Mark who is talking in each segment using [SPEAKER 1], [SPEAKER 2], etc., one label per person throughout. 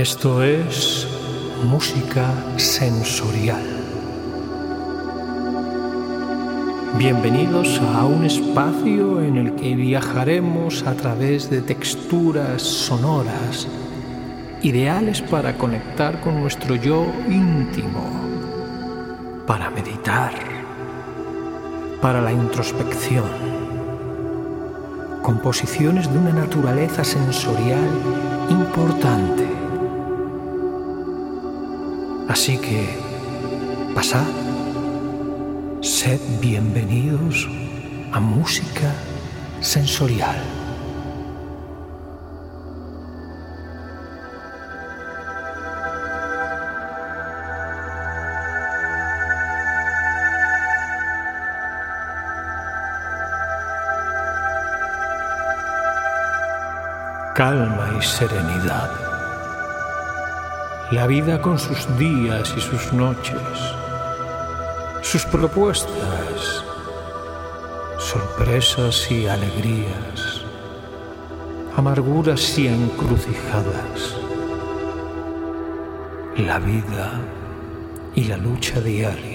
[SPEAKER 1] Esto es música sensorial. Bienvenidos a un espacio en el que viajaremos a través de texturas sonoras, ideales para conectar con nuestro yo íntimo, para meditar, para la introspección. Composiciones de una naturaleza sensorial importante Así que, pasad, sed bienvenidos a música sensorial. Calma y serenidad la vida con sus días y sus noches, sus propuestas, sorpresas y alegrías, amarguras y encrucijadas, la vida y la lucha diaria.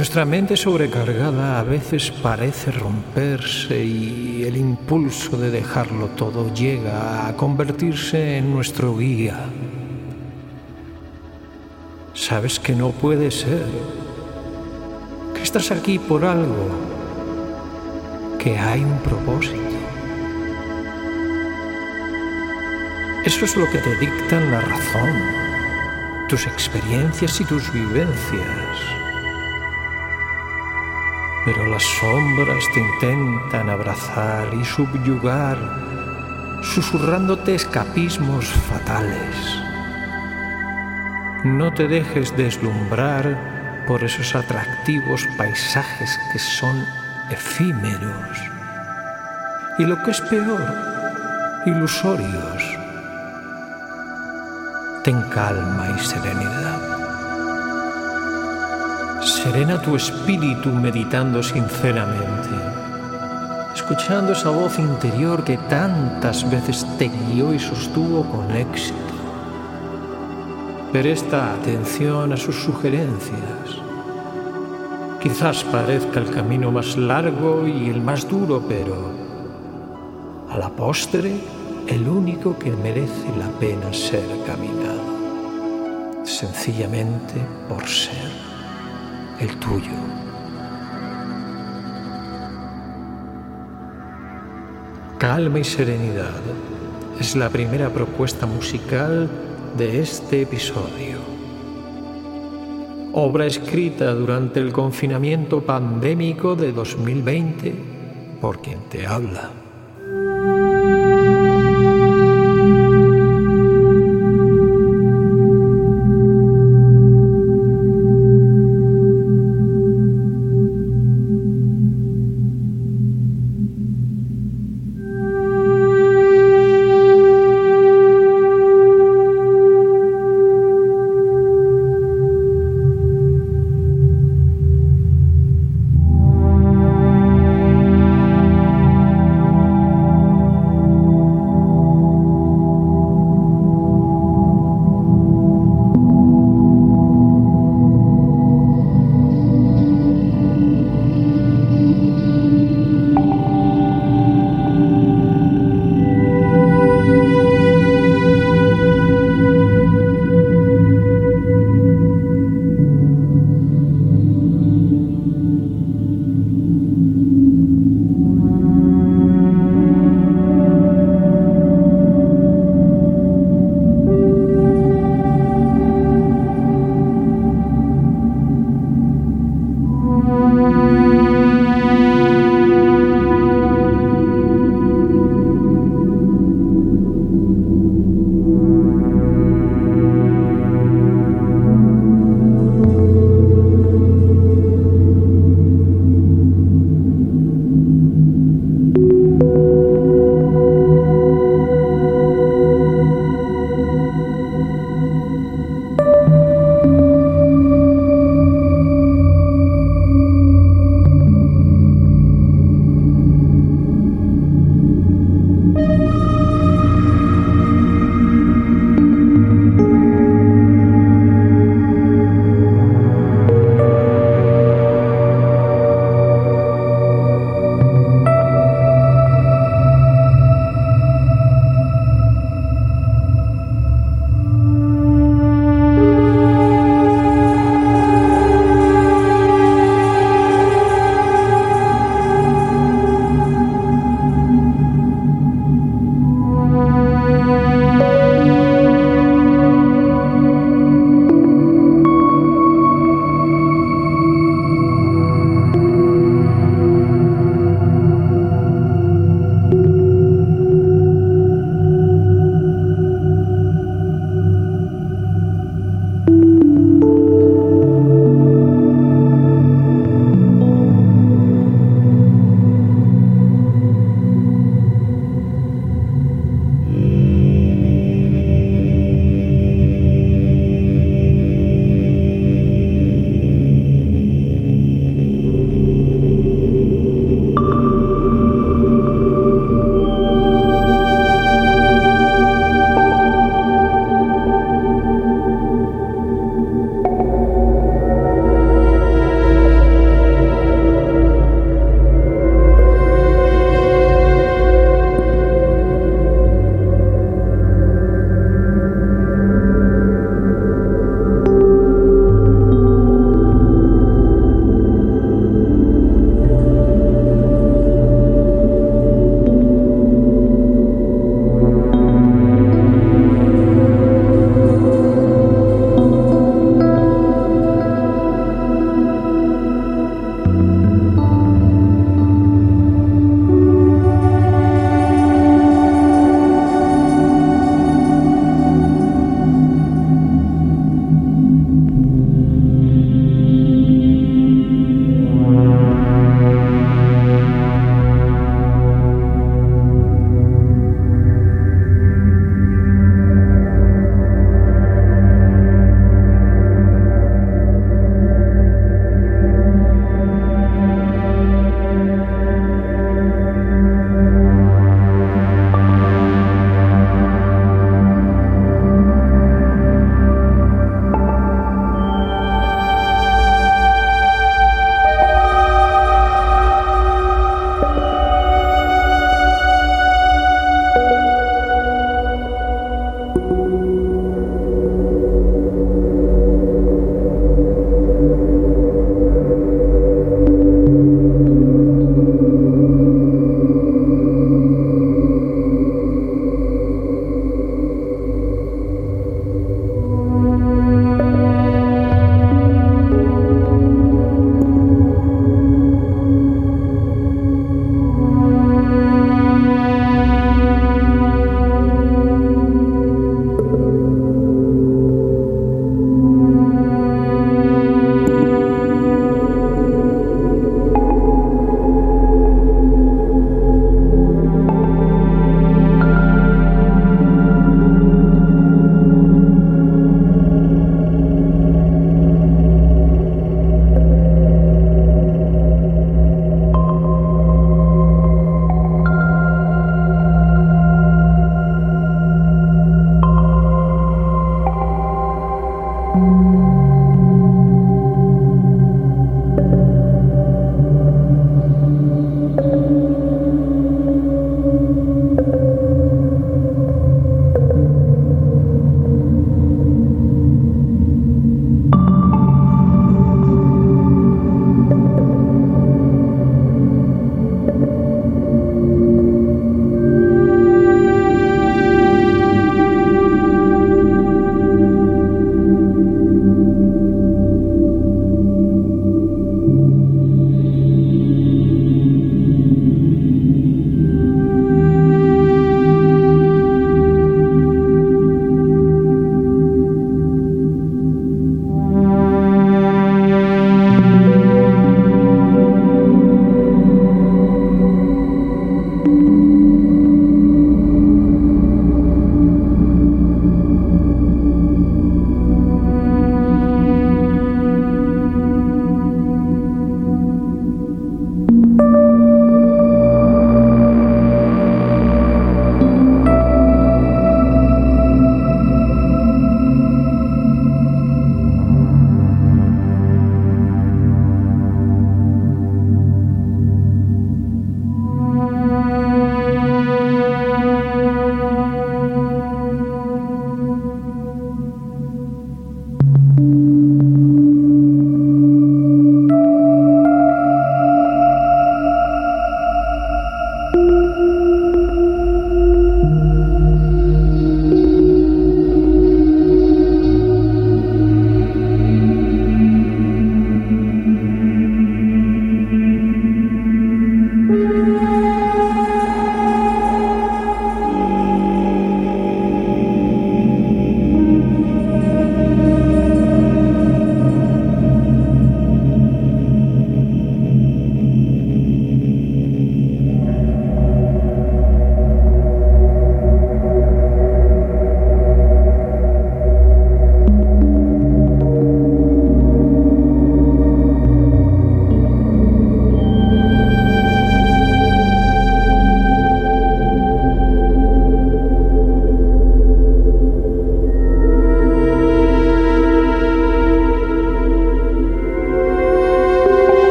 [SPEAKER 1] Nuestra mente sobrecargada a veces parece romperse y el impulso de dejarlo todo llega a convertirse en nuestro guía. Sabes que no puede ser, que estás aquí por algo, que hay un propósito. Eso es lo que te dictan la razón, tus experiencias y tus vivencias pero las sombras te intentan abrazar y subyugar, susurrándote escapismos fatales. No te dejes deslumbrar por esos atractivos paisajes que son efímeros y lo que es peor, ilusorios. Ten calma y serenidad. Serena tu espíritu meditando sinceramente, escuchando esa voz interior que tantas veces te guió y sostuvo con éxito. Presta atención a sus sugerencias. Quizás parezca el camino más largo y el más duro, pero a la postre el único que merece la pena ser caminado, sencillamente por ser el tuyo. Calma y serenidad es la primera propuesta musical de este episodio. Obra escrita durante el confinamiento pandémico de 2020 por quien te habla.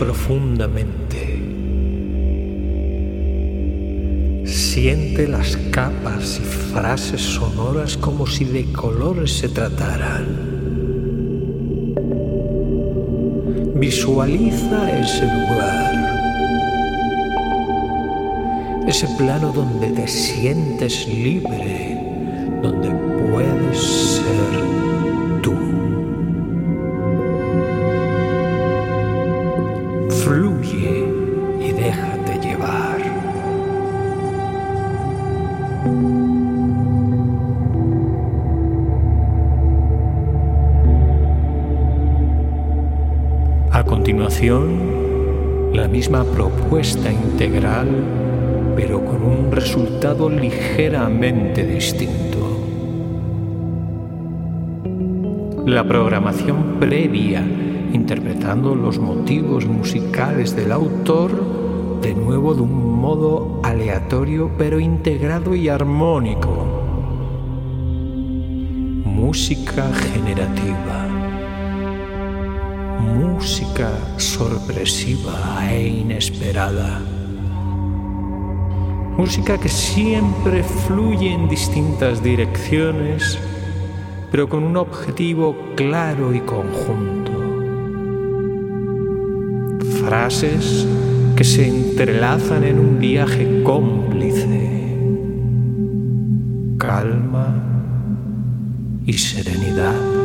[SPEAKER 1] Profundamente. Siente las capas y frases sonoras como si de colores se trataran. Visualiza ese lugar, ese plano donde te sientes libre, pero con un resultado ligeramente distinto. La programación previa, interpretando los motivos musicales del autor, de nuevo de un modo aleatorio pero integrado y armónico. Música generativa. Música sorpresiva e inesperada. Música que siempre fluye en distintas direcciones, pero con un objetivo claro y conjunto. Frases que se entrelazan en un viaje cómplice, calma y serenidad.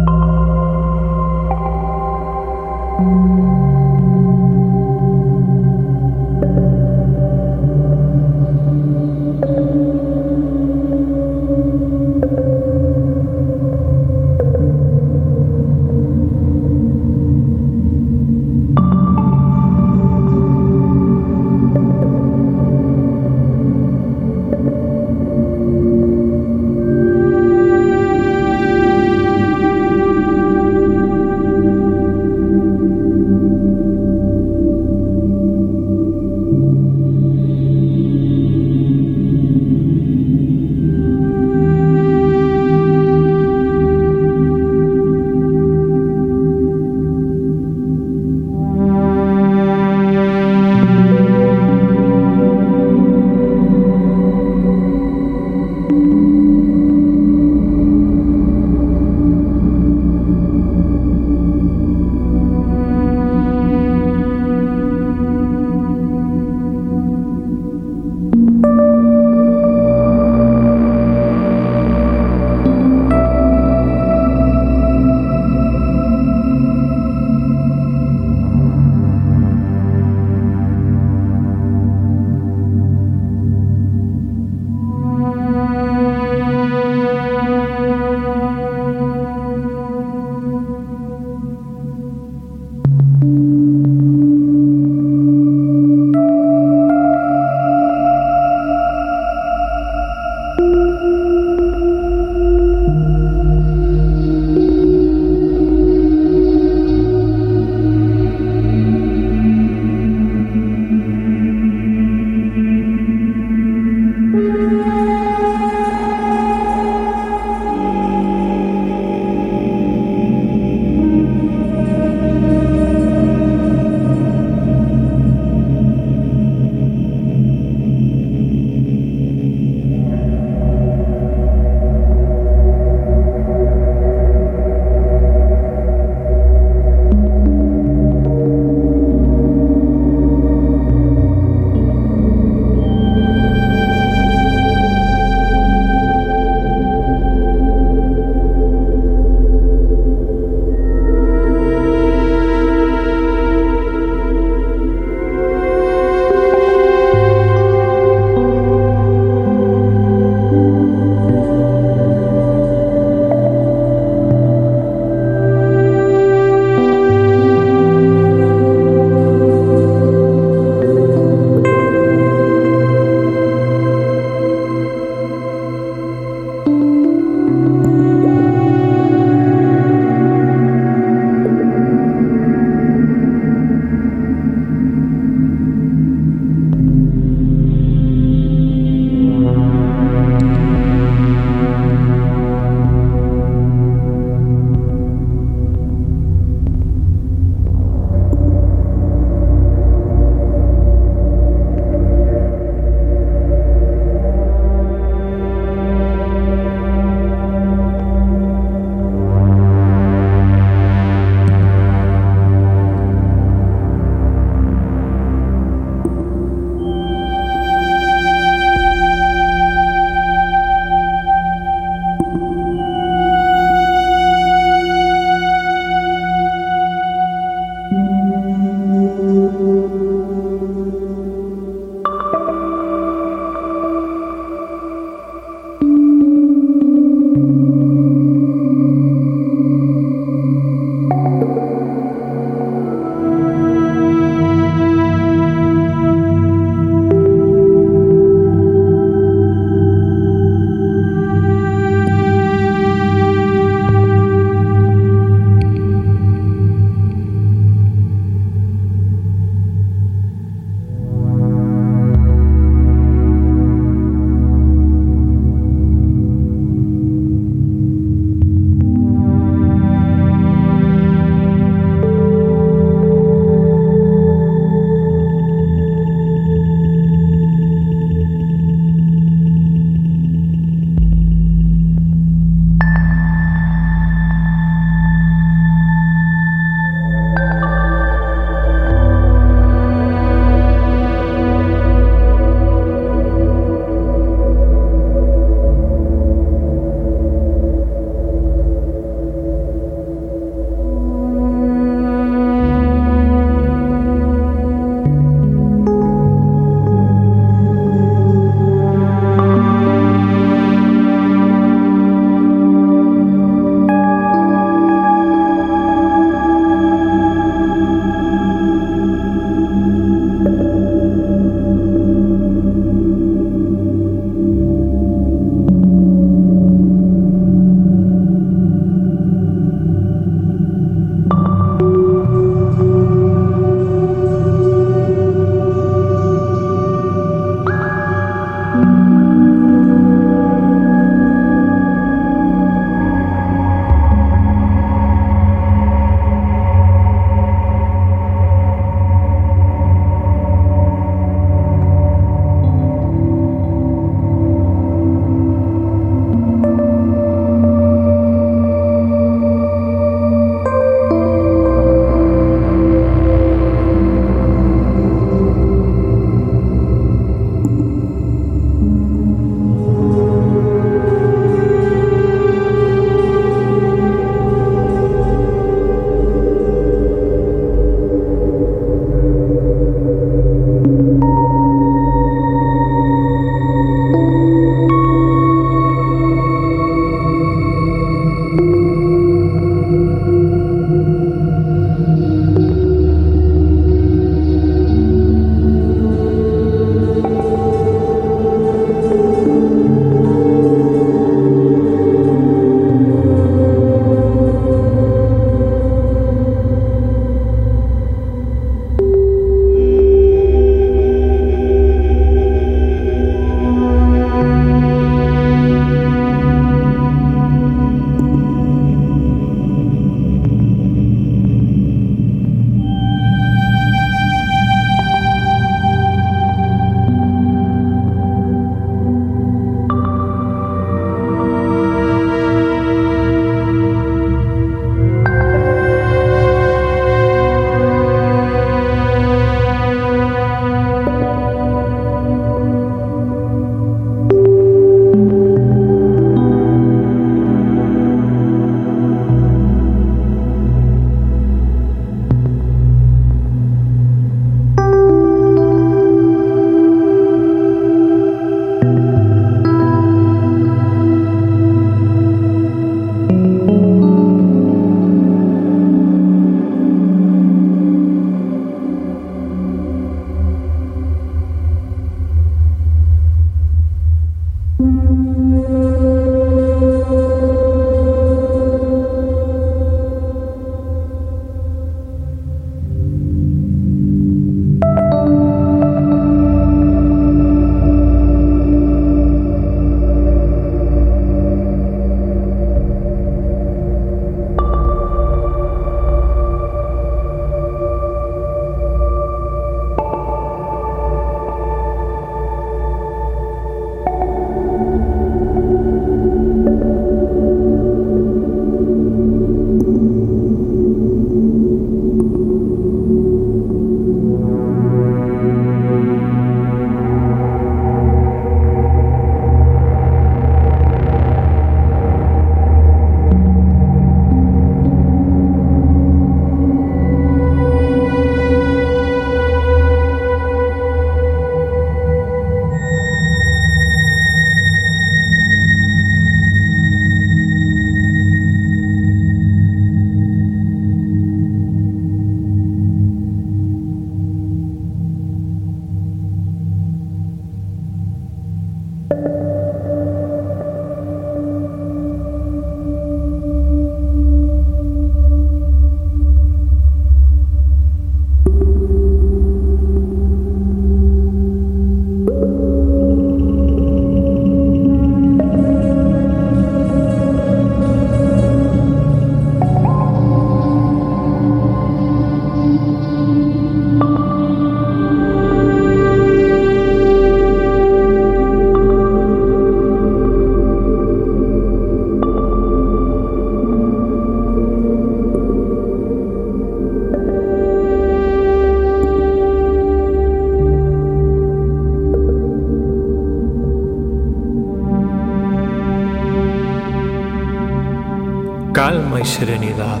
[SPEAKER 1] Serenidad,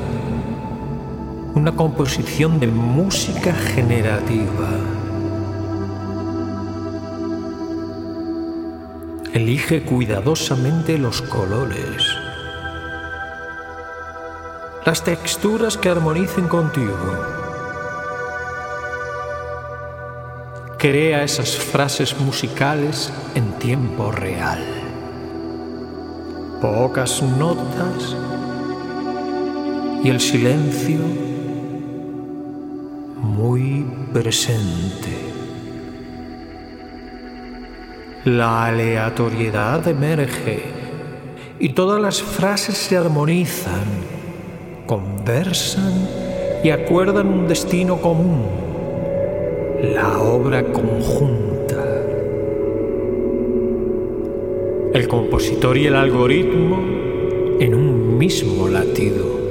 [SPEAKER 1] una composición de música generativa. Elige cuidadosamente los colores, las texturas que armonicen contigo. Crea esas frases musicales en tiempo real. Pocas notas y el silencio muy presente. La aleatoriedad emerge y todas las frases se armonizan, conversan y acuerdan un destino común, la obra conjunta. El compositor y el algoritmo en un mismo latido.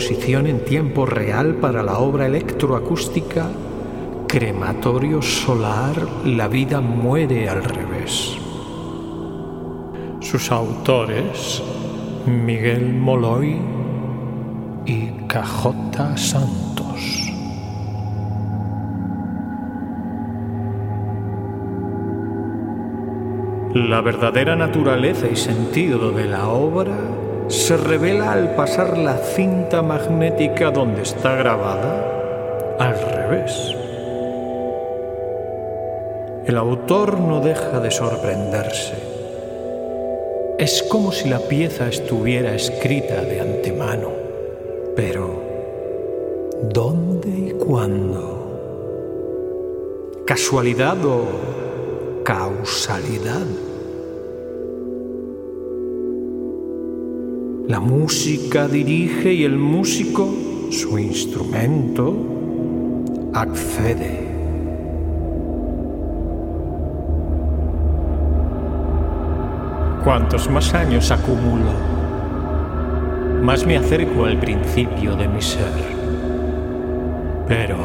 [SPEAKER 1] En tiempo real para la obra electroacústica Crematorio Solar, la vida muere al revés. Sus autores, Miguel Moloy y Cajota Santos. La verdadera naturaleza y sentido de la obra se revela al pasar la cinta magnética donde está grabada al revés. El autor no deja de sorprenderse. Es como si la pieza estuviera escrita de antemano. Pero, ¿dónde y cuándo? ¿Casualidad o causalidad? La música dirige y el músico, su instrumento, accede. Cuantos más años acumulo, más me acerco al principio de mi ser. Pero,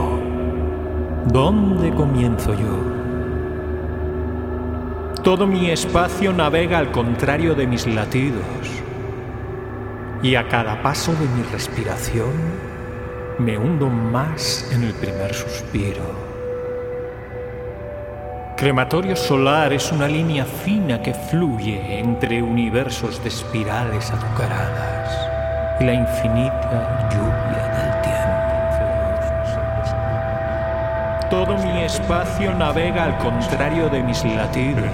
[SPEAKER 1] ¿dónde comienzo yo? Todo mi espacio navega al contrario de mis latidos y a cada paso de mi respiración me hundo más en el primer suspiro. Crematorio solar es una línea fina que fluye entre universos de espirales azucaradas y la infinita lluvia del tiempo. Todo mi espacio navega al contrario de mis latidos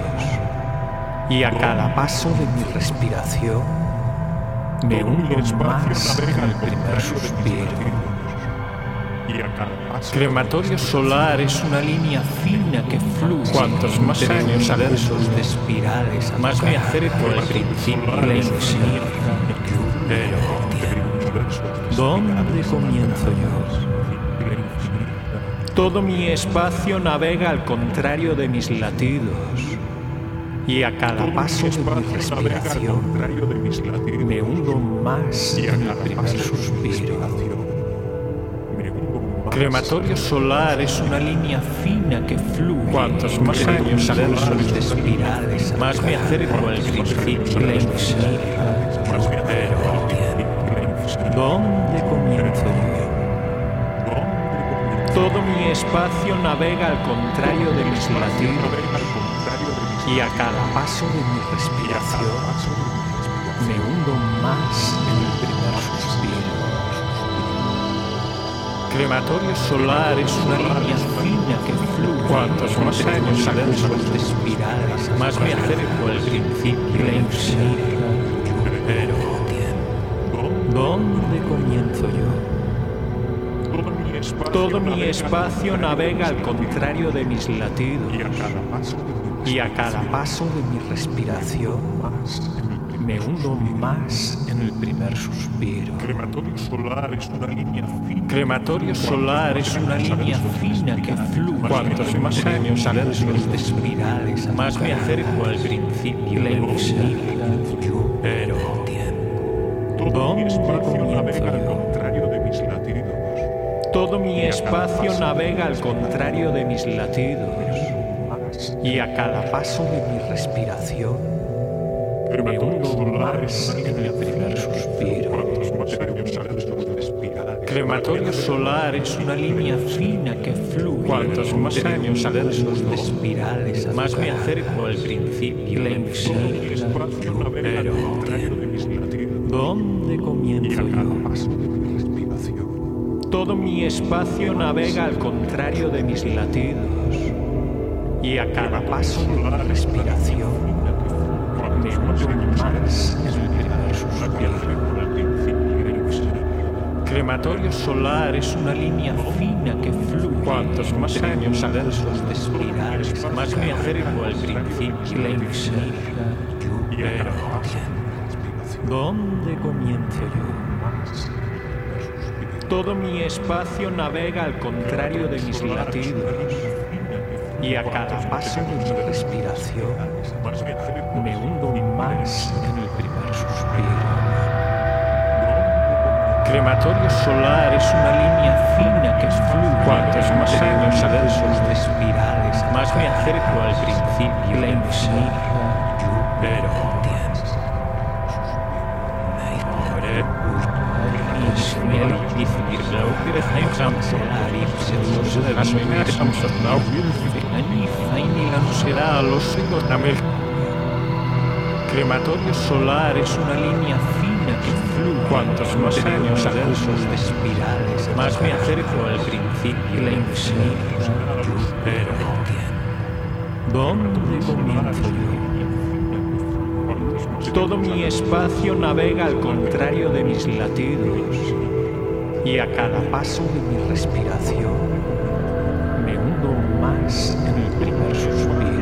[SPEAKER 1] y a cada paso de mi respiración me hundo más el primer suspiro. Crematorio solar es una línea fina que fluye.
[SPEAKER 2] Cuantos más años
[SPEAKER 1] versos de espirales, más me acerco al principio de la infinita. ¿dónde comienzo yo? Todo mi espacio navega al contrario de mis latidos. Y a cada paso de mi respiración me hundo más en el primer suspiro. Crematorio solar es una línea fina que fluye.
[SPEAKER 2] Cuantos más años
[SPEAKER 1] de espirales, más me acerco al principio. Pero, ¿dónde comienzo yo? Todo mi espacio navega al contrario de mis latidos y a cada paso de mi respiración me hundo más en el primer suspiro. Crematorio solar es una línea fina que fluye.
[SPEAKER 2] Cuantos más años
[SPEAKER 1] versos de espirales, más me acerco al principio la infinita. Pero, ¿dónde comienzo yo? Todo mi espacio navega al contrario de mis latidos. Y a cada paso de mi respiración me hundo más en el primer suspiro.
[SPEAKER 2] Crematorio solar es una línea fina.
[SPEAKER 1] Crematorio solar es una línea fina que fluye.
[SPEAKER 2] Cuantos más años
[SPEAKER 1] de espirales, más me acerco al principio la infinita. Todo mi espacio navega al contrario de mis latidos. Y a cada paso de mi respiración me hundo más en el primer suspiro. Crematorio solar es una línea fina que fluye.
[SPEAKER 2] Cuantos más años
[SPEAKER 1] de espirales, más me acerco al principio la. Pero, ¿dónde comienzo yo? Todo mi espacio navega al contrario de mis latidos. Y a cada paso de la respiración me hundo más suspiro. Crematorio solar es una línea fina que fluye.
[SPEAKER 2] Cuantos más años
[SPEAKER 1] versos de espirales, más me acerco al principio la. Pero, ¿dónde comienzo yo? Todo mi espacio navega al contrario de mis latidos y a cada paso de mi respiración me hundo más en el primer suspiro. crematorio solar es una línea fina que fluye.
[SPEAKER 2] Cuantos más años
[SPEAKER 1] versos de espirales, más me acerco al principio, la infinita. Pero. Crematorio solar es una línea fina que fluye.
[SPEAKER 2] Cuantos más años
[SPEAKER 1] versos de espirales, más me acerco al principio, la infinita. Pero. ¿Dónde comienzo yo? Todo mi espacio navega al contrario de mis latidos y a cada paso de mi respiración me hundo más en el primer suspiro.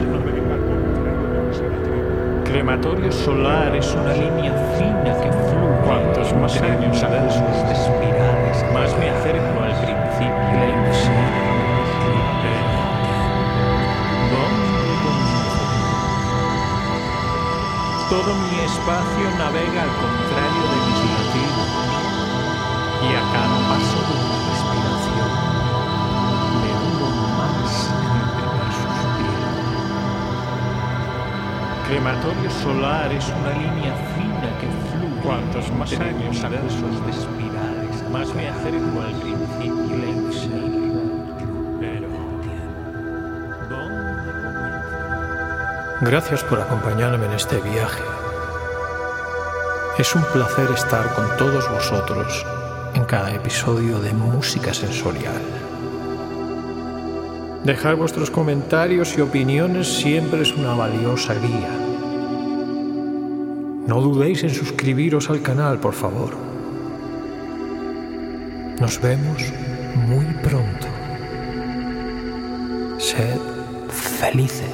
[SPEAKER 1] Crematorio solar es una línea fina que fluye.
[SPEAKER 2] Cuantos más años
[SPEAKER 1] versos de espirales, más me acerco al principio la. Todo mi espacio navega al Crematorio solar es una línea fina que fluye.
[SPEAKER 2] Cuantos más años
[SPEAKER 1] versos de espirales, más me acerco al principio y la infinita. Pero, ¿dónde comienza?
[SPEAKER 3] Gracias por acompañarme en este viaje. Es un placer estar con todos vosotros en cada episodio de Música Sensorial. Dejar vuestros comentarios y opiniones siempre es una valiosa guía. No dudéis en suscribiros al canal, por favor. Nos vemos muy pronto. Sed felices.